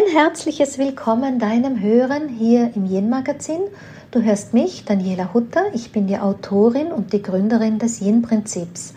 Ein herzliches Willkommen deinem Hören hier im Yin-Magazin. Du hörst mich, Daniela Hutter. Ich bin die Autorin und die Gründerin des Yin-Prinzips.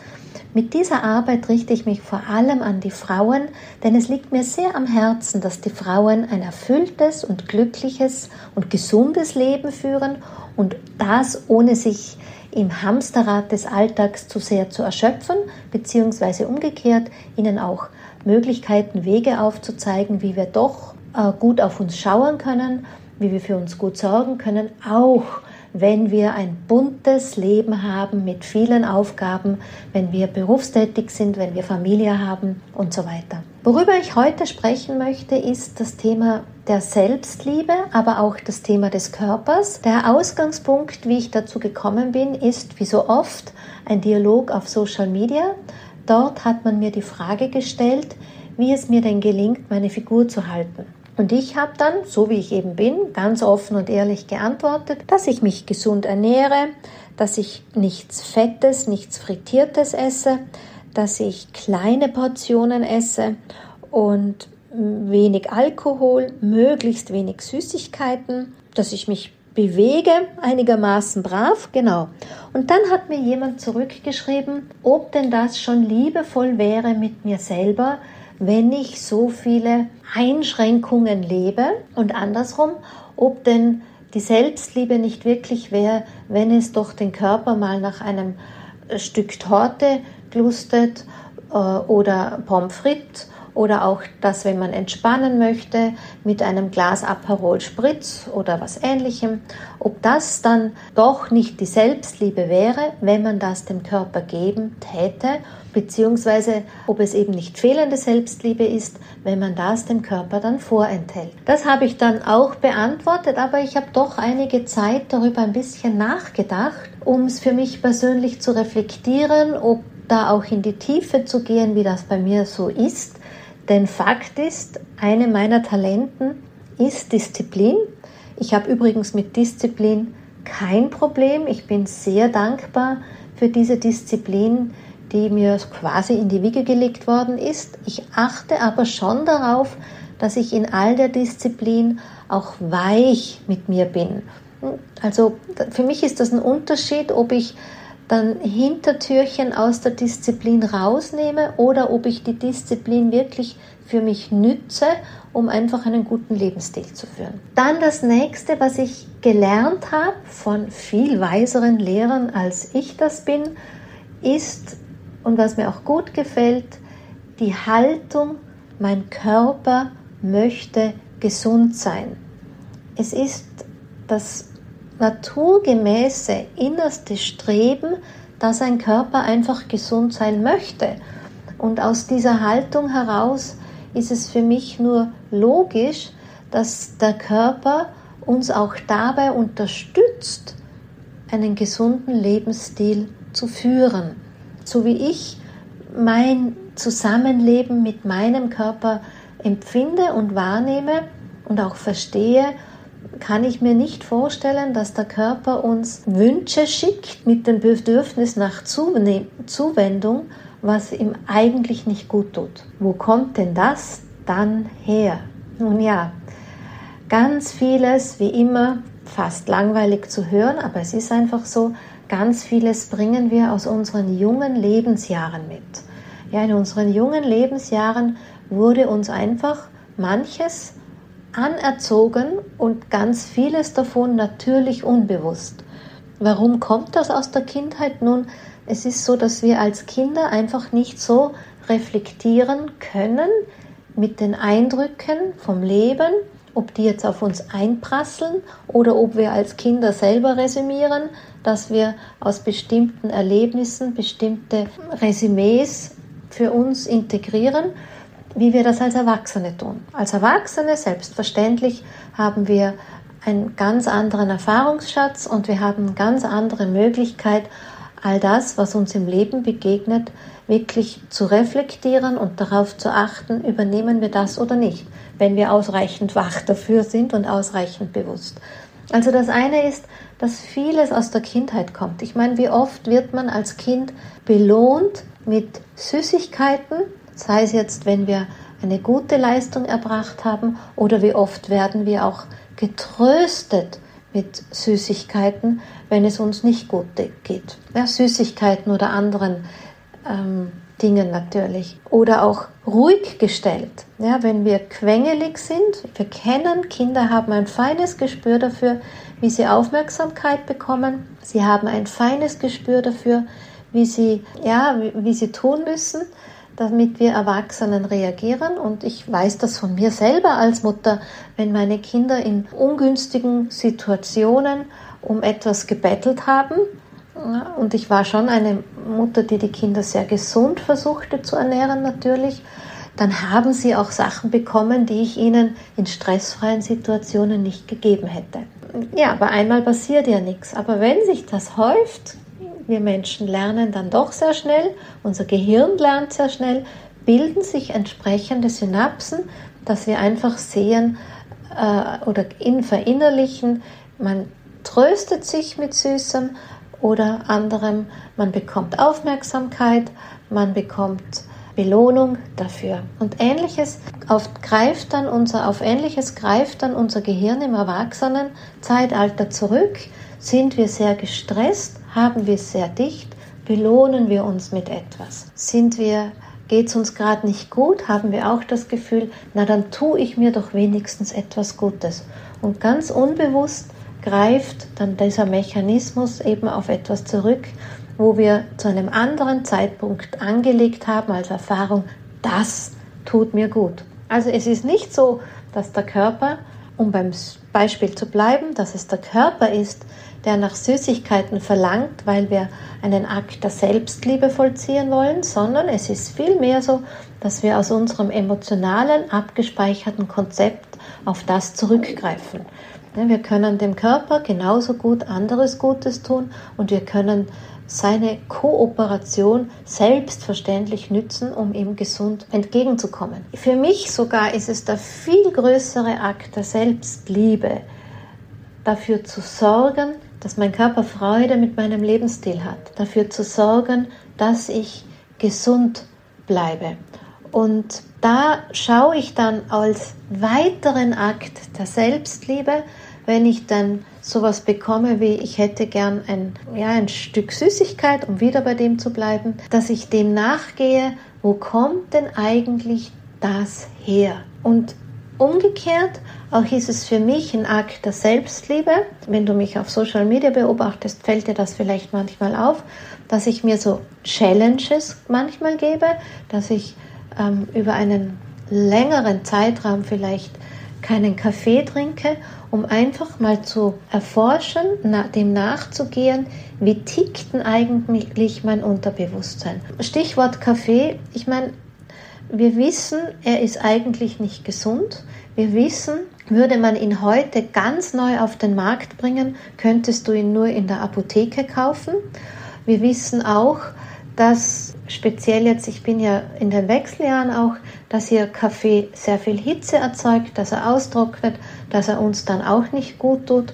Mit dieser Arbeit richte ich mich vor allem an die Frauen, denn es liegt mir sehr am Herzen, dass die Frauen ein erfülltes und glückliches und gesundes Leben führen und das ohne sich im Hamsterrad des Alltags zu sehr zu erschöpfen, beziehungsweise umgekehrt ihnen auch Möglichkeiten, Wege aufzuzeigen, wie wir doch gut auf uns schauen können, wie wir für uns gut sorgen können, auch wenn wir ein buntes Leben haben mit vielen Aufgaben, wenn wir berufstätig sind, wenn wir Familie haben und so weiter. Worüber ich heute sprechen möchte, ist das Thema der Selbstliebe, aber auch das Thema des Körpers. Der Ausgangspunkt, wie ich dazu gekommen bin, ist wie so oft ein Dialog auf Social Media. Dort hat man mir die Frage gestellt, wie es mir denn gelingt, meine Figur zu halten. Und ich habe dann, so wie ich eben bin, ganz offen und ehrlich geantwortet, dass ich mich gesund ernähre, dass ich nichts Fettes, nichts Frittiertes esse, dass ich kleine Portionen esse und wenig Alkohol, möglichst wenig Süßigkeiten, dass ich mich bewege, einigermaßen brav, genau. Und dann hat mir jemand zurückgeschrieben, ob denn das schon liebevoll wäre mit mir selber, wenn ich so viele Einschränkungen lebe und andersrum, ob denn die Selbstliebe nicht wirklich wäre, wenn es doch den Körper mal nach einem Stück Torte glustet äh, oder Pommes frites oder auch das, wenn man entspannen möchte mit einem Glas Aperol Spritz oder was ähnlichem, ob das dann doch nicht die Selbstliebe wäre, wenn man das dem Körper geben täte, beziehungsweise ob es eben nicht fehlende Selbstliebe ist, wenn man das dem Körper dann vorenthält. Das habe ich dann auch beantwortet, aber ich habe doch einige Zeit darüber ein bisschen nachgedacht, um es für mich persönlich zu reflektieren, ob da auch in die Tiefe zu gehen, wie das bei mir so ist denn Fakt ist, eine meiner Talenten ist Disziplin. Ich habe übrigens mit Disziplin kein Problem. Ich bin sehr dankbar für diese Disziplin, die mir quasi in die Wiege gelegt worden ist. Ich achte aber schon darauf, dass ich in all der Disziplin auch weich mit mir bin. Also für mich ist das ein Unterschied, ob ich dann Hintertürchen aus der Disziplin rausnehme oder ob ich die Disziplin wirklich für mich nütze, um einfach einen guten Lebensstil zu führen. Dann das nächste, was ich gelernt habe von viel weiseren Lehrern als ich das bin, ist und was mir auch gut gefällt, die Haltung, mein Körper möchte gesund sein. Es ist das naturgemäße innerste Streben, dass ein Körper einfach gesund sein möchte. Und aus dieser Haltung heraus ist es für mich nur logisch, dass der Körper uns auch dabei unterstützt, einen gesunden Lebensstil zu führen. So wie ich mein Zusammenleben mit meinem Körper empfinde und wahrnehme und auch verstehe, kann ich mir nicht vorstellen, dass der Körper uns Wünsche schickt mit dem Bedürfnis nach Zuwendung, was ihm eigentlich nicht gut tut. Wo kommt denn das dann her? Nun ja, ganz vieles, wie immer, fast langweilig zu hören, aber es ist einfach so, ganz vieles bringen wir aus unseren jungen Lebensjahren mit. Ja, in unseren jungen Lebensjahren wurde uns einfach manches anerzogen und ganz vieles davon natürlich unbewusst. Warum kommt das aus der Kindheit? Nun, es ist so, dass wir als Kinder einfach nicht so reflektieren können mit den Eindrücken vom Leben, ob die jetzt auf uns einprasseln oder ob wir als Kinder selber resümieren, dass wir aus bestimmten Erlebnissen bestimmte Resümees für uns integrieren wie wir das als Erwachsene tun. Als Erwachsene, selbstverständlich, haben wir einen ganz anderen Erfahrungsschatz und wir haben eine ganz andere Möglichkeit, all das, was uns im Leben begegnet, wirklich zu reflektieren und darauf zu achten, übernehmen wir das oder nicht, wenn wir ausreichend wach dafür sind und ausreichend bewusst. Also das eine ist, dass vieles aus der Kindheit kommt. Ich meine, wie oft wird man als Kind belohnt mit Süßigkeiten, sei es jetzt, wenn wir eine gute Leistung erbracht haben oder wie oft werden wir auch getröstet mit Süßigkeiten, wenn es uns nicht gut geht. Ja, Süßigkeiten oder anderen ähm, Dingen natürlich. Oder auch ruhig gestellt. Ja, wenn wir quengelig sind, wir kennen, Kinder haben ein feines Gespür dafür, wie sie Aufmerksamkeit bekommen. Sie haben ein feines Gespür dafür, wie sie, ja, wie, wie sie tun müssen, damit wir Erwachsenen reagieren. Und ich weiß das von mir selber als Mutter, wenn meine Kinder in ungünstigen Situationen um etwas gebettelt haben, und ich war schon eine Mutter, die die Kinder sehr gesund versuchte zu ernähren natürlich. Dann haben sie auch Sachen bekommen, die ich ihnen in stressfreien Situationen nicht gegeben hätte. Ja, aber einmal passiert ja nichts. Aber wenn sich das häuft, wir Menschen lernen dann doch sehr schnell, unser Gehirn lernt sehr schnell, bilden sich entsprechende Synapsen, dass wir einfach sehen äh, oder in verinnerlichen, man tröstet sich mit Süßem, oder anderem, man bekommt Aufmerksamkeit, man bekommt Belohnung dafür. Und ähnliches auf, greift dann unser, auf ähnliches greift dann unser Gehirn im Erwachsenenzeitalter zurück. Sind wir sehr gestresst, haben wir es sehr dicht, belohnen wir uns mit etwas. Sind wir geht es uns gerade nicht gut, haben wir auch das Gefühl, na dann tue ich mir doch wenigstens etwas Gutes. Und ganz unbewusst greift dann dieser Mechanismus eben auf etwas zurück, wo wir zu einem anderen Zeitpunkt angelegt haben als Erfahrung, das tut mir gut. Also es ist nicht so, dass der Körper, um beim Beispiel zu bleiben, dass es der Körper ist, der nach Süßigkeiten verlangt, weil wir einen Akt der Selbstliebe vollziehen wollen, sondern es ist vielmehr so, dass wir aus unserem emotionalen, abgespeicherten Konzept auf das zurückgreifen. Wir können dem Körper genauso gut anderes Gutes tun und wir können seine Kooperation selbstverständlich nützen, um ihm gesund entgegenzukommen. Für mich sogar ist es der viel größere Akt der Selbstliebe, dafür zu sorgen, dass mein Körper Freude mit meinem Lebensstil hat, dafür zu sorgen, dass ich gesund bleibe. Und da schaue ich dann als weiteren Akt der Selbstliebe, wenn ich dann sowas bekomme wie ich hätte gern ein, ja, ein Stück Süßigkeit, um wieder bei dem zu bleiben, dass ich dem nachgehe, wo kommt denn eigentlich das her? Und umgekehrt, auch ist es für mich ein Akt der Selbstliebe. Wenn du mich auf Social Media beobachtest, fällt dir das vielleicht manchmal auf, dass ich mir so Challenges manchmal gebe, dass ich ähm, über einen längeren Zeitraum vielleicht keinen Kaffee trinke, um einfach mal zu erforschen, na, dem nachzugehen, wie tickt denn eigentlich mein Unterbewusstsein. Stichwort Kaffee, ich meine, wir wissen, er ist eigentlich nicht gesund. Wir wissen, würde man ihn heute ganz neu auf den Markt bringen, könntest du ihn nur in der Apotheke kaufen. Wir wissen auch, dass speziell jetzt, ich bin ja in den Wechseljahren auch, dass hier Kaffee sehr viel Hitze erzeugt, dass er austrocknet, dass er uns dann auch nicht gut tut.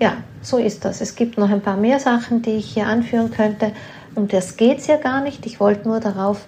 Ja, so ist das. Es gibt noch ein paar mehr Sachen, die ich hier anführen könnte. Um das geht es ja gar nicht. Ich wollte nur darauf,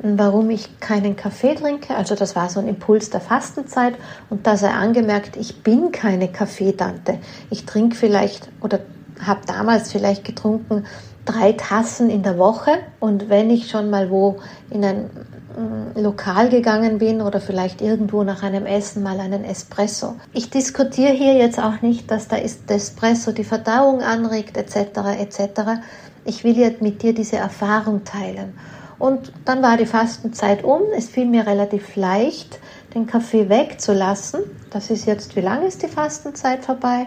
warum ich keinen Kaffee trinke. Also das war so ein Impuls der Fastenzeit. Und da sei angemerkt, ich bin keine Kaffeetante. Ich trinke vielleicht oder habe damals vielleicht getrunken drei Tassen in der Woche. Und wenn ich schon mal wo in ein mm, Lokal gegangen bin oder vielleicht irgendwo nach einem Essen mal einen Espresso. Ich diskutiere hier jetzt auch nicht, dass da ist Espresso die Verdauung anregt etc. etc. Ich will jetzt mit dir diese Erfahrung teilen. Und dann war die Fastenzeit um. Es fiel mir relativ leicht, den Kaffee wegzulassen. Das ist jetzt, wie lange ist die Fastenzeit vorbei?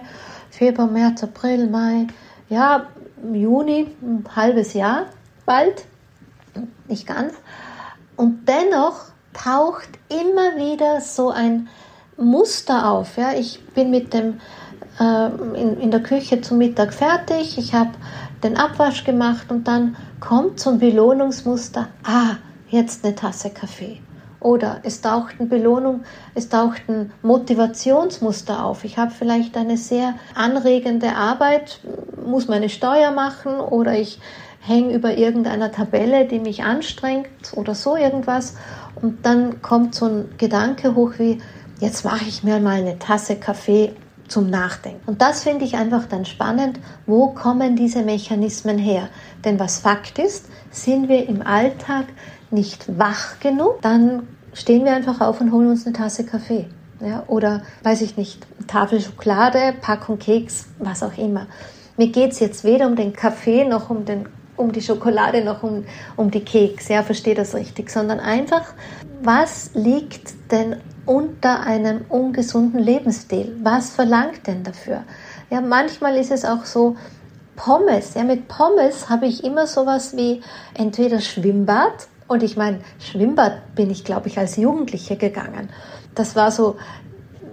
Februar, März, April, Mai. Ja, Juni, ein halbes Jahr bald, nicht ganz. Und dennoch taucht immer wieder so ein Muster auf. Ja? Ich bin mit dem äh, in, in der Küche zum Mittag fertig, ich habe den Abwasch gemacht und dann kommt so ein Belohnungsmuster, ah, jetzt eine Tasse Kaffee. Oder es taucht eine Belohnung, es taucht ein Motivationsmuster auf. Ich habe vielleicht eine sehr anregende Arbeit, muss meine Steuer machen oder ich hänge über irgendeiner Tabelle, die mich anstrengt oder so irgendwas. Und dann kommt so ein Gedanke hoch wie, jetzt mache ich mir mal eine Tasse Kaffee zum Nachdenken. Und das finde ich einfach dann spannend, wo kommen diese Mechanismen her? Denn was Fakt ist, sind wir im Alltag nicht wach genug, dann stehen wir einfach auf und holen uns eine Tasse Kaffee. Ja, oder weiß ich nicht, Tafel Schokolade, Packung Keks, was auch immer. Mir geht es jetzt weder um den Kaffee noch um, den, um die Schokolade noch um, um die Keks, ja, verstehe das richtig, sondern einfach, was liegt denn unter einem ungesunden Lebensstil? Was verlangt denn dafür? Ja, manchmal ist es auch so, Pommes, ja, mit Pommes habe ich immer sowas wie entweder Schwimmbad und ich meine, Schwimmbad bin ich, glaube ich, als Jugendliche gegangen. Das war so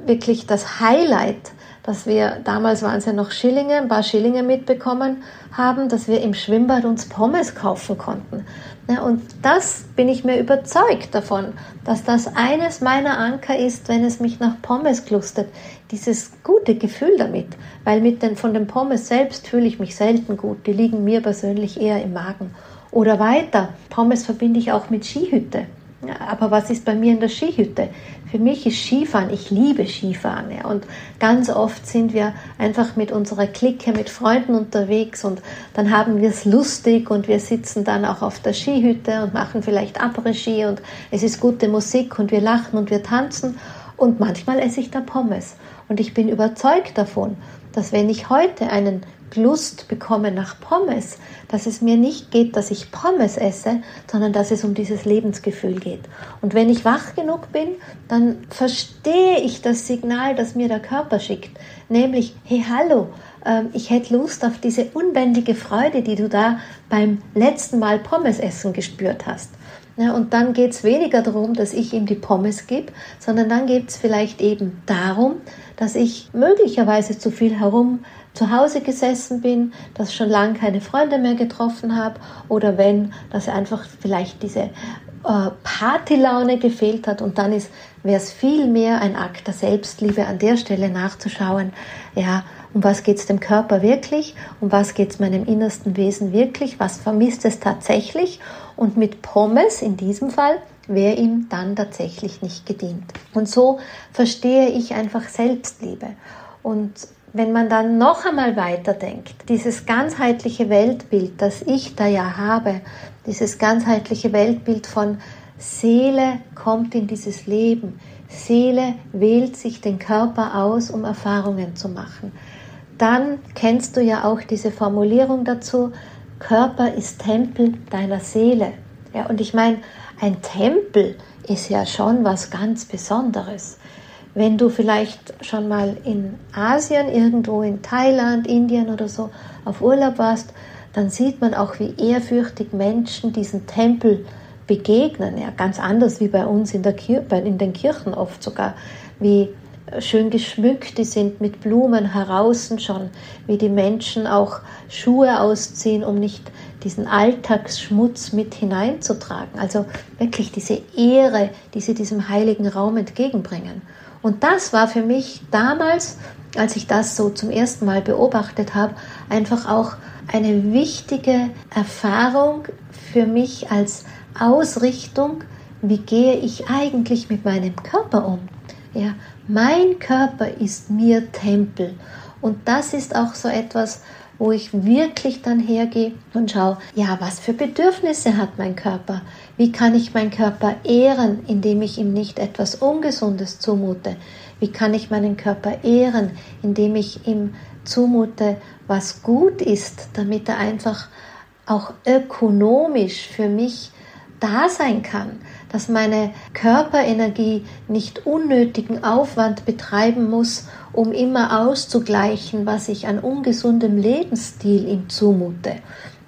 wirklich das Highlight, dass wir, damals waren es ja noch Schillinge, ein paar Schillinge mitbekommen haben, dass wir im Schwimmbad uns Pommes kaufen konnten. Ja, und das bin ich mir überzeugt davon, dass das eines meiner Anker ist, wenn es mich nach Pommes klustert. Dieses gute Gefühl damit, weil mit den, von den Pommes selbst fühle ich mich selten gut. Die liegen mir persönlich eher im Magen. Oder weiter, Pommes verbinde ich auch mit Skihütte. Aber was ist bei mir in der Skihütte? Für mich ist Skifahren, ich liebe Skifahren. Ja, und ganz oft sind wir einfach mit unserer Clique, mit Freunden unterwegs und dann haben wir es lustig und wir sitzen dann auch auf der Skihütte und machen vielleicht Après-Ski und es ist gute Musik und wir lachen und wir tanzen und manchmal esse ich da Pommes. Und ich bin überzeugt davon, dass wenn ich heute einen Lust bekomme nach Pommes, dass es mir nicht geht, dass ich Pommes esse, sondern dass es um dieses Lebensgefühl geht. Und wenn ich wach genug bin, dann verstehe ich das Signal, das mir der Körper schickt, nämlich, hey hallo, ähm, ich hätte Lust auf diese unbändige Freude, die du da beim letzten Mal Pommes essen gespürt hast. Ja, und dann geht es weniger darum, dass ich ihm die Pommes gebe, sondern dann geht es vielleicht eben darum, dass ich möglicherweise zu viel herum zu Hause gesessen bin, dass schon lange keine Freunde mehr getroffen habe oder wenn, dass einfach vielleicht diese äh, Partylaune gefehlt hat und dann ist, wäre es viel mehr ein Akt der Selbstliebe an der Stelle nachzuschauen, ja, um was geht es dem Körper wirklich, um was geht es meinem innersten Wesen wirklich, was vermisst es tatsächlich und mit Pommes in diesem Fall wäre ihm dann tatsächlich nicht gedient. Und so verstehe ich einfach Selbstliebe. Und wenn man dann noch einmal weiterdenkt, dieses ganzheitliche Weltbild, das ich da ja habe, dieses ganzheitliche Weltbild von Seele kommt in dieses Leben, Seele wählt sich den Körper aus, um Erfahrungen zu machen. Dann kennst du ja auch diese Formulierung dazu, Körper ist Tempel deiner Seele. Ja, und ich meine, ein Tempel ist ja schon was ganz Besonderes. Wenn du vielleicht schon mal in Asien, irgendwo in Thailand, Indien oder so auf Urlaub warst, dann sieht man auch, wie ehrfürchtig Menschen diesen Tempel begegnen. Ja, ganz anders wie bei uns in, der Kir in den Kirchen oft sogar, wie schön geschmückt die sind mit Blumen heraus schon, wie die Menschen auch Schuhe ausziehen, um nicht diesen Alltagsschmutz mit hineinzutragen. Also wirklich diese Ehre, die sie diesem heiligen Raum entgegenbringen. Und das war für mich damals, als ich das so zum ersten Mal beobachtet habe, einfach auch eine wichtige Erfahrung für mich als Ausrichtung, wie gehe ich eigentlich mit meinem Körper um? Ja, mein Körper ist mir Tempel. Und das ist auch so etwas, wo ich wirklich dann hergehe und schaue, ja, was für Bedürfnisse hat mein Körper? Wie kann ich meinen Körper ehren, indem ich ihm nicht etwas Ungesundes zumute? Wie kann ich meinen Körper ehren, indem ich ihm zumute, was gut ist, damit er einfach auch ökonomisch für mich da sein kann, dass meine Körperenergie nicht unnötigen Aufwand betreiben muss, um immer auszugleichen, was ich an ungesundem Lebensstil ihm zumute.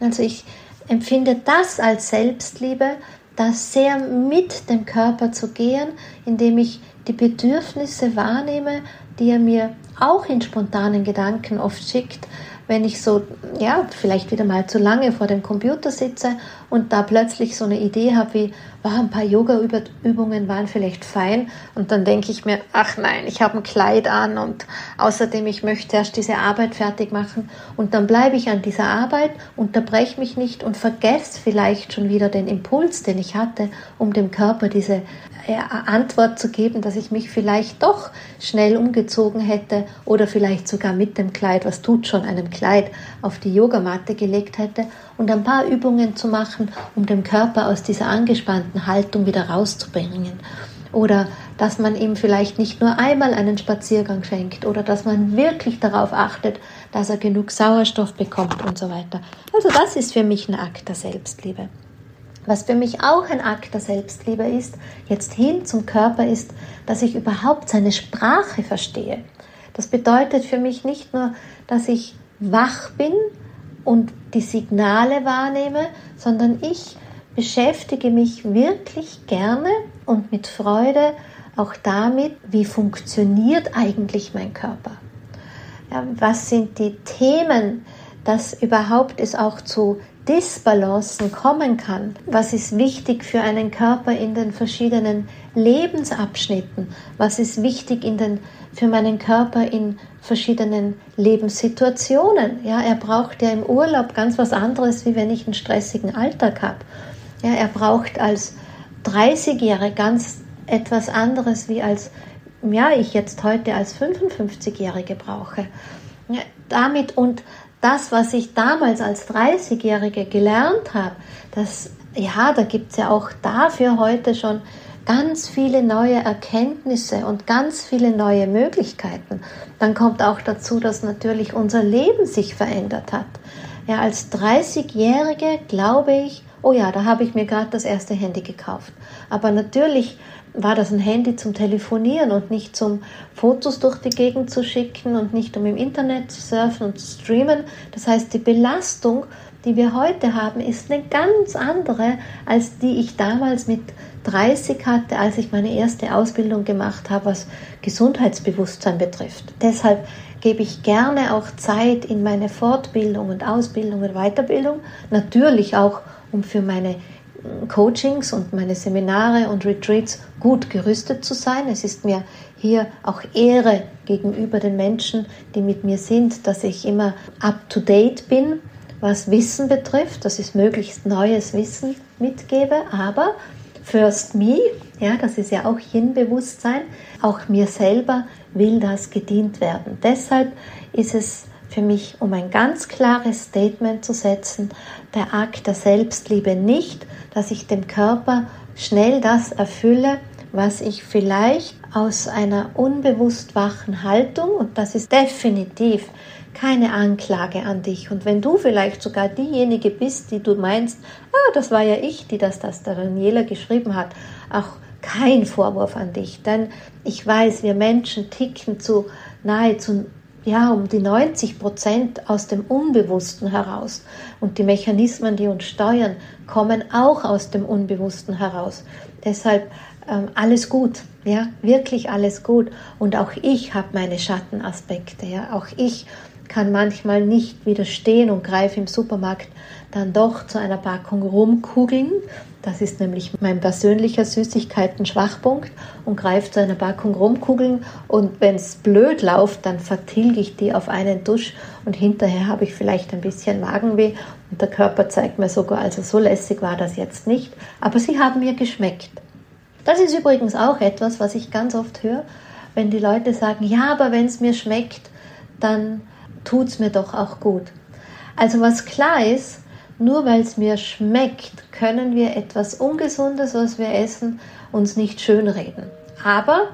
Also ich empfinde das als Selbstliebe, das sehr mit dem Körper zu gehen, indem ich die Bedürfnisse wahrnehme, die er mir auch in spontanen Gedanken oft schickt, wenn ich so, ja, vielleicht wieder mal zu lange vor dem Computer sitze und da plötzlich so eine Idee habe wie, wow, ein paar Yoga-Übungen waren vielleicht fein. Und dann denke ich mir, ach nein, ich habe ein Kleid an und außerdem, ich möchte erst diese Arbeit fertig machen. Und dann bleibe ich an dieser Arbeit, unterbreche mich nicht und vergesse vielleicht schon wieder den Impuls, den ich hatte, um dem Körper diese äh, Antwort zu geben, dass ich mich vielleicht doch schnell umgezogen hätte oder vielleicht sogar mit dem Kleid, was tut schon einem Kleid, auf die Yogamatte gelegt hätte und ein paar Übungen zu machen, um den Körper aus dieser angespannten Haltung wieder rauszubringen. Oder dass man ihm vielleicht nicht nur einmal einen Spaziergang schenkt oder dass man wirklich darauf achtet, dass er genug Sauerstoff bekommt und so weiter. Also das ist für mich ein Akt der Selbstliebe. Was für mich auch ein Akt der Selbstliebe ist, jetzt hin zum Körper, ist, dass ich überhaupt seine Sprache verstehe. Das bedeutet für mich nicht nur, dass ich wach bin und die Signale wahrnehme, sondern ich beschäftige mich wirklich gerne und mit Freude auch damit, wie funktioniert eigentlich mein Körper. Ja, was sind die Themen, dass überhaupt es auch zu Disbalancen kommen kann. Was ist wichtig für einen Körper in den verschiedenen Lebensabschnitten? Was ist wichtig in den, für meinen Körper in verschiedenen Lebenssituationen? Ja, er braucht ja im Urlaub ganz was anderes, wie wenn ich einen stressigen Alltag habe. Ja, er braucht als 30-Jähriger ganz etwas anderes, wie als ja, ich jetzt heute als 55-Jährige brauche. Ja, damit und das, was ich damals als 30-Jährige gelernt habe, das, ja, da gibt es ja auch dafür heute schon ganz viele neue Erkenntnisse und ganz viele neue Möglichkeiten. Dann kommt auch dazu, dass natürlich unser Leben sich verändert hat. Ja, als 30-Jährige glaube ich, oh ja, da habe ich mir gerade das erste Handy gekauft. Aber natürlich war das ein Handy zum Telefonieren und nicht zum Fotos durch die Gegend zu schicken und nicht um im Internet zu surfen und zu streamen. Das heißt, die Belastung, die wir heute haben, ist eine ganz andere, als die ich damals mit 30 hatte, als ich meine erste Ausbildung gemacht habe, was Gesundheitsbewusstsein betrifft. Deshalb gebe ich gerne auch Zeit in meine Fortbildung und Ausbildung und Weiterbildung, natürlich auch um für meine Coachings und meine Seminare und Retreats gut gerüstet zu sein. Es ist mir hier auch Ehre gegenüber den Menschen, die mit mir sind, dass ich immer up-to-date bin, was Wissen betrifft, dass ich möglichst neues Wissen mitgebe, aber first me, ja, das ist ja auch Yin-Bewusstsein, auch mir selber will das gedient werden. Deshalb ist es für mich, um ein ganz klares Statement zu setzen, der Akt der Selbstliebe nicht, dass ich dem Körper schnell das erfülle, was ich vielleicht aus einer unbewusst wachen Haltung, und das ist definitiv keine Anklage an dich. Und wenn du vielleicht sogar diejenige bist, die du meinst, ah, das war ja ich, die das, das der Daniela geschrieben hat, auch kein Vorwurf an dich. Denn ich weiß, wir Menschen ticken zu nahezu ja, um die 90 Prozent aus dem Unbewussten heraus. Und die Mechanismen, die uns steuern, kommen auch aus dem Unbewussten heraus. Deshalb ähm, alles gut, ja, wirklich alles gut. Und auch ich habe meine Schattenaspekte, ja, auch ich kann manchmal nicht widerstehen und greife im Supermarkt dann doch zu einer Packung Rumkugeln. Das ist nämlich mein persönlicher Süßigkeiten-Schwachpunkt und greife zu einer Packung Rumkugeln und wenn es blöd läuft, dann vertilge ich die auf einen Dusch und hinterher habe ich vielleicht ein bisschen Magenweh und der Körper zeigt mir sogar, also so lässig war das jetzt nicht, aber sie haben mir geschmeckt. Das ist übrigens auch etwas, was ich ganz oft höre, wenn die Leute sagen, ja, aber wenn es mir schmeckt, dann tut es mir doch auch gut. Also was klar ist, nur weil es mir schmeckt, können wir etwas Ungesundes, was wir essen, uns nicht schönreden. Aber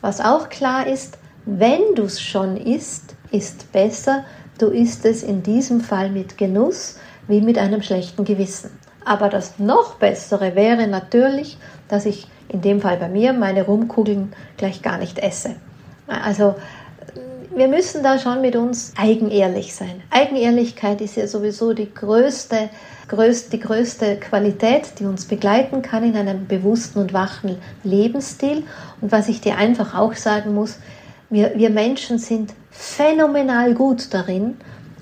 was auch klar ist, wenn du es schon isst, ist besser, du isst es in diesem Fall mit Genuss wie mit einem schlechten Gewissen. Aber das noch bessere wäre natürlich, dass ich in dem Fall bei mir meine Rumkugeln gleich gar nicht esse. Also wir müssen da schon mit uns eigenehrlich sein. Eigenehrlichkeit ist ja sowieso die größte, größte, die größte Qualität, die uns begleiten kann in einem bewussten und wachen Lebensstil. Und was ich dir einfach auch sagen muss, wir, wir Menschen sind phänomenal gut darin,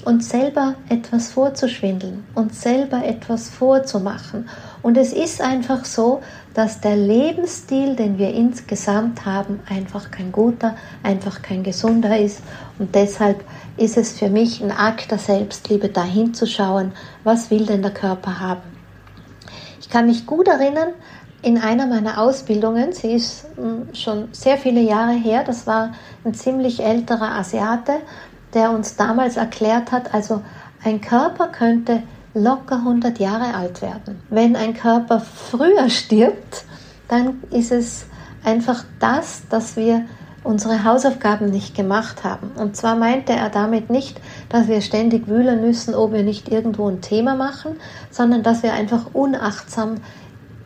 uns selber etwas vorzuschwindeln, uns selber etwas vorzumachen Und es ist einfach so, dass der Lebensstil, den wir insgesamt haben, einfach kein guter, einfach kein gesunder ist. Und deshalb ist es für mich ein Akt der Selbstliebe, da hinzuschauen, was will denn der Körper haben. Ich kann mich gut erinnern, in einer meiner Ausbildungen, sie ist hm, schon sehr viele Jahre her, das war ein ziemlich älterer Asiate, der uns damals erklärt hat, also ein Körper könnte locker 100 Jahre alt werden. Wenn ein Körper früher stirbt, dann ist es einfach das, dass wir unsere Hausaufgaben nicht gemacht haben. Und zwar meinte er damit nicht, dass wir ständig wühlen müssen, ob wir nicht irgendwo ein Thema machen, sondern dass wir einfach unachtsam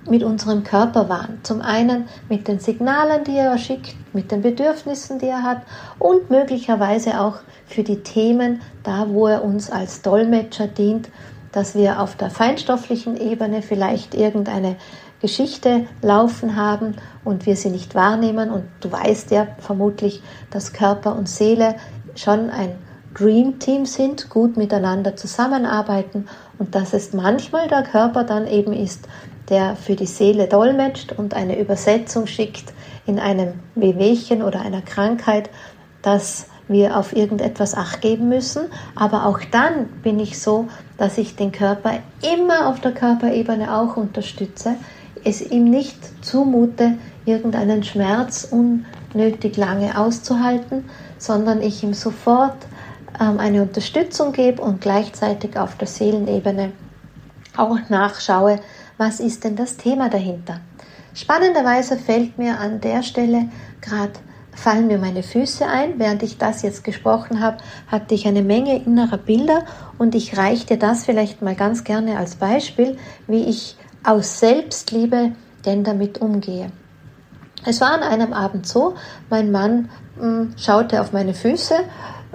mit unserem Körper waren. Zum einen mit den Signalen, die er schickt, mit den Bedürfnissen, die er hat und möglicherweise auch für die Themen, da wo er uns als Dolmetscher dient, dass wir auf der feinstofflichen Ebene vielleicht irgendeine Geschichte laufen haben und wir sie nicht wahrnehmen. Und du weißt ja vermutlich, dass Körper und Seele schon ein Dream Team sind, gut miteinander zusammenarbeiten und dass es manchmal der Körper dann eben ist, der für die Seele dolmetscht und eine Übersetzung schickt in einem Wehwehchen oder einer Krankheit, dass wir auf irgendetwas Acht geben müssen. Aber auch dann bin ich so, dass ich den Körper immer auf der Körperebene auch unterstütze, es ihm nicht zumute, irgendeinen Schmerz unnötig lange auszuhalten, sondern ich ihm sofort ähm, eine Unterstützung gebe und gleichzeitig auf der Seelenebene auch nachschaue, was ist denn das Thema dahinter. Spannenderweise fällt mir an der Stelle gerade fallen mir meine Füße ein. Während ich das jetzt gesprochen habe, hatte ich eine Menge innerer Bilder. Und ich reiche dir das vielleicht mal ganz gerne als Beispiel, wie ich aus Selbstliebe denn damit umgehe. Es war an einem Abend so, mein Mann mh, hm, schaute auf meine Füße,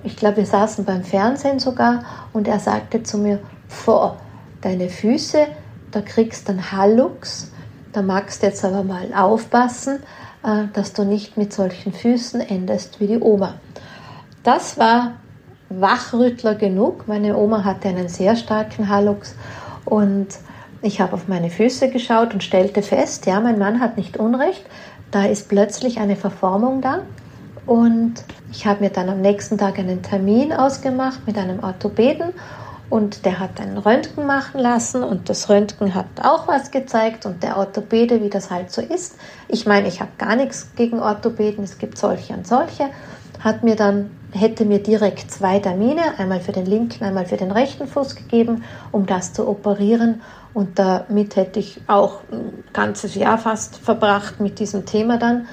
ich glaube, wir saßen beim Fernsehen sogar. Und er sagte zu mir, vor deine Füße, da kriegst du einen Hallux, da magst du jetzt aber mal aufpassen, dass du nicht mit solchen Füßen endest wie die Oma. Das war Wachrüttler genug. Meine Oma hatte einen sehr starken Hallux und ich habe auf meine Füße geschaut und stellte fest, ja, mein Mann hat nicht Unrecht, da ist plötzlich eine Verformung da. Und ich habe mir dann am nächsten Tag einen Termin ausgemacht mit einem Orthopäden und der hat einen Röntgen machen lassen und das Röntgen hat auch was gezeigt und der Orthopäde, wie das halt so ist. Ich meine, ich habe gar nichts gegen Orthopäden, es gibt solche und solche. Hat mir dann, hätte mir direkt zwei Termine, einmal für den linken, einmal für den rechten Fuß gegeben, um das zu operieren. Und damit hätte ich auch ein ganzes Jahr fast verbracht mit diesem Thema dann.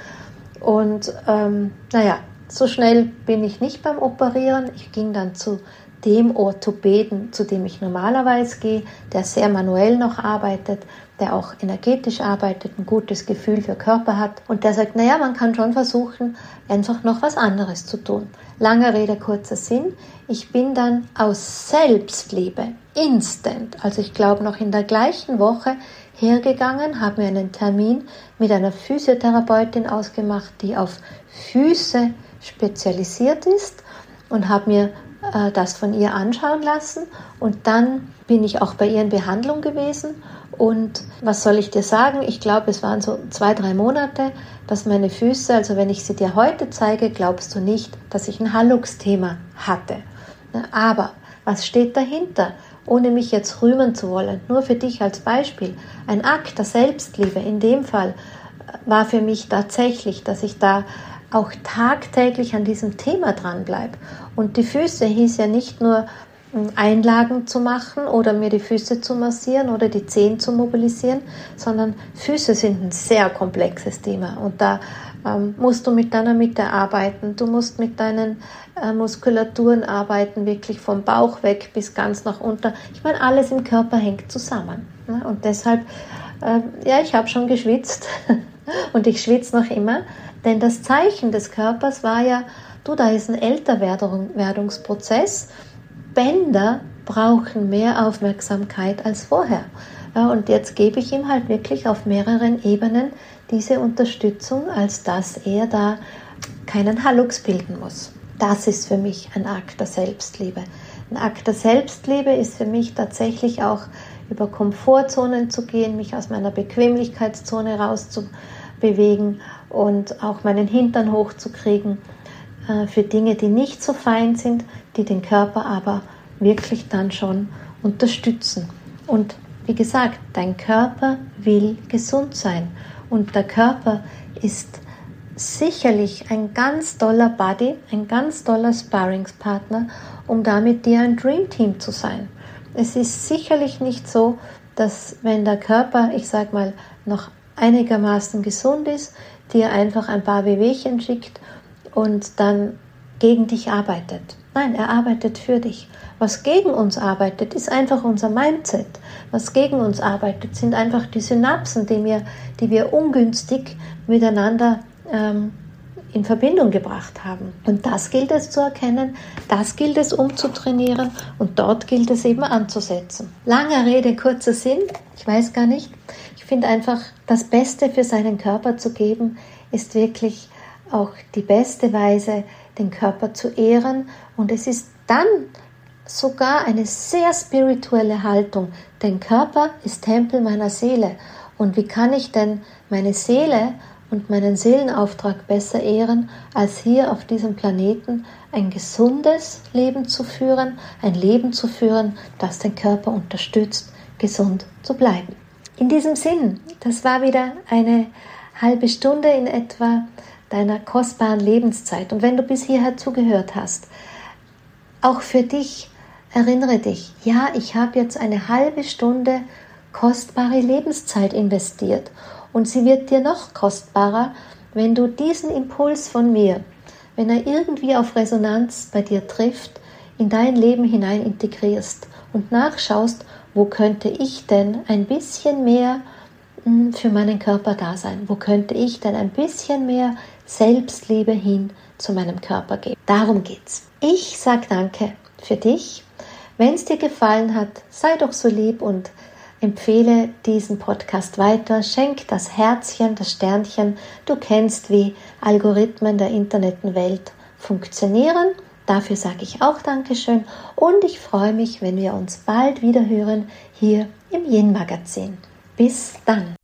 Und ähm, naja, so schnell bin ich nicht beim Operieren. Ich ging dann zu dem Orthopäden, zu dem ich normalerweise gehe, der sehr manuell noch arbeitet, der auch energetisch arbeitet, ein gutes Gefühl für Körper hat und der sagt, naja, man kann schon versuchen, einfach noch was anderes zu tun. Lange Rede, kurzer Sinn. Ich bin dann aus Selbstliebe, instant, also ich glaube noch in der gleichen Woche, hergegangen, habe mir einen Termin mit einer Physiotherapeutin ausgemacht, die auf Füße spezialisiert ist und habe mir äh, das von ihr anschauen lassen und dann bin ich auch bei ihr in Behandlung gewesen und was soll ich dir sagen? Ich glaube, es waren so zwei, drei Monate, dass meine Füße, also wenn ich sie dir heute zeige, glaubst du nicht, dass ich ein Hallux-Thema hatte. Aber was steht dahinter? Ohne mich jetzt rühmen zu wollen, nur für dich als Beispiel. Ein Akt der Selbstliebe in dem Fall äh, war für mich tatsächlich, dass ich da auch tagtäglich an diesem Thema dranbleibe. Und die Füße hieß ja nicht nur hm, Einlagen zu machen oder mir die Füße zu massieren oder die Zehen zu mobilisieren, sondern Füße sind ein sehr komplexes Thema und da ähm, musst du mit deiner Mitte arbeiten, du musst mit deinen äh, Muskulaturen arbeiten, wirklich vom Bauch weg bis ganz nach unten. Ich meine, alles im Körper hängt zusammen ne? und deshalb, äh, ja, ich habe schon geschwitzt und ich schwitze noch immer, denn das Zeichen des Körpers war ja, du, da ist ein Älterwerdungsprozess. Bänder brauchen mehr Aufmerksamkeit als vorher. Ja, und jetzt gebe ich ihm halt wirklich auf mehreren Ebenen diese Unterstützung, als dass er da keinen Hallux bilden muss. Das ist für mich ein Akt der Selbstliebe. Ein Akt der Selbstliebe ist für mich tatsächlich auch über Komfortzonen zu gehen, mich aus meiner Bequemlichkeitszone rauszubewegen und auch meinen Hintern hochzukriegen äh, für Dinge, die nicht so fein sind, die den Körper aber wirklich dann schon unterstützen. Und wie gesagt, dein Körper will gesund sein und der Körper ist sicherlich ein ganz toller Buddy, ein ganz toller Sparringspartner, um damit dir ein Dream Team zu sein. Es ist sicherlich nicht so, dass wenn der Körper, ich sag mal, noch einigermaßen gesund ist, dir einfach ein paar Wehwehchen schickt und dann gegen dich arbeitet. Nein, er arbeitet für dich. Was gegen uns arbeitet, ist einfach unser Mindset. Was gegen uns arbeitet, sind einfach die Synapsen, die wir, die wir ungünstig miteinander ähm, in Verbindung gebracht haben. Und das gilt es zu erkennen, das gilt es umzutrainieren und dort gilt es eben anzusetzen. Langer Rede, kurzer Sinn, ich weiß gar nicht. Ich finde einfach, das Beste für seinen Körper zu geben, ist wirklich auch die beste Weise, den Körper zu ehren. Und es ist dann sogar eine sehr spirituelle Haltung. Denn Körper ist Tempel meiner Seele. Und wie kann ich denn meine Seele und meinen Seelenauftrag besser ehren, als hier auf diesem Planeten ein gesundes Leben zu führen, ein Leben zu führen, das den Körper unterstützt, gesund zu bleiben. In diesem Sinn, das war wieder eine halbe Stunde in etwa deiner kostbaren Lebenszeit. Und wenn du bis hierher zugehört hast, auch für dich erinnere dich, ja, ich habe jetzt eine halbe Stunde kostbare Lebenszeit investiert und sie wird dir noch kostbarer, wenn du diesen Impuls von mir, wenn er irgendwie auf Resonanz bei dir trifft, in dein Leben hinein integrierst und nachschaust, wo könnte ich denn ein bisschen mehr hm, für meinen Körper da sein? Wo könnte ich denn ein bisschen mehr Selbstliebe hin zu meinem Körper geben? Darum geht's. Ich sag Danke für dich. Wenn es dir gefallen hat, sei doch so lieb und Empfehle diesen Podcast weiter, schenk das Herzchen, das Sternchen. Du kennst, wie Algorithmen der Internetwelt funktionieren. Dafür sage ich auch Dankeschön und ich freue mich, wenn wir uns bald wieder hören hier im Yin Magazin. Bis dann.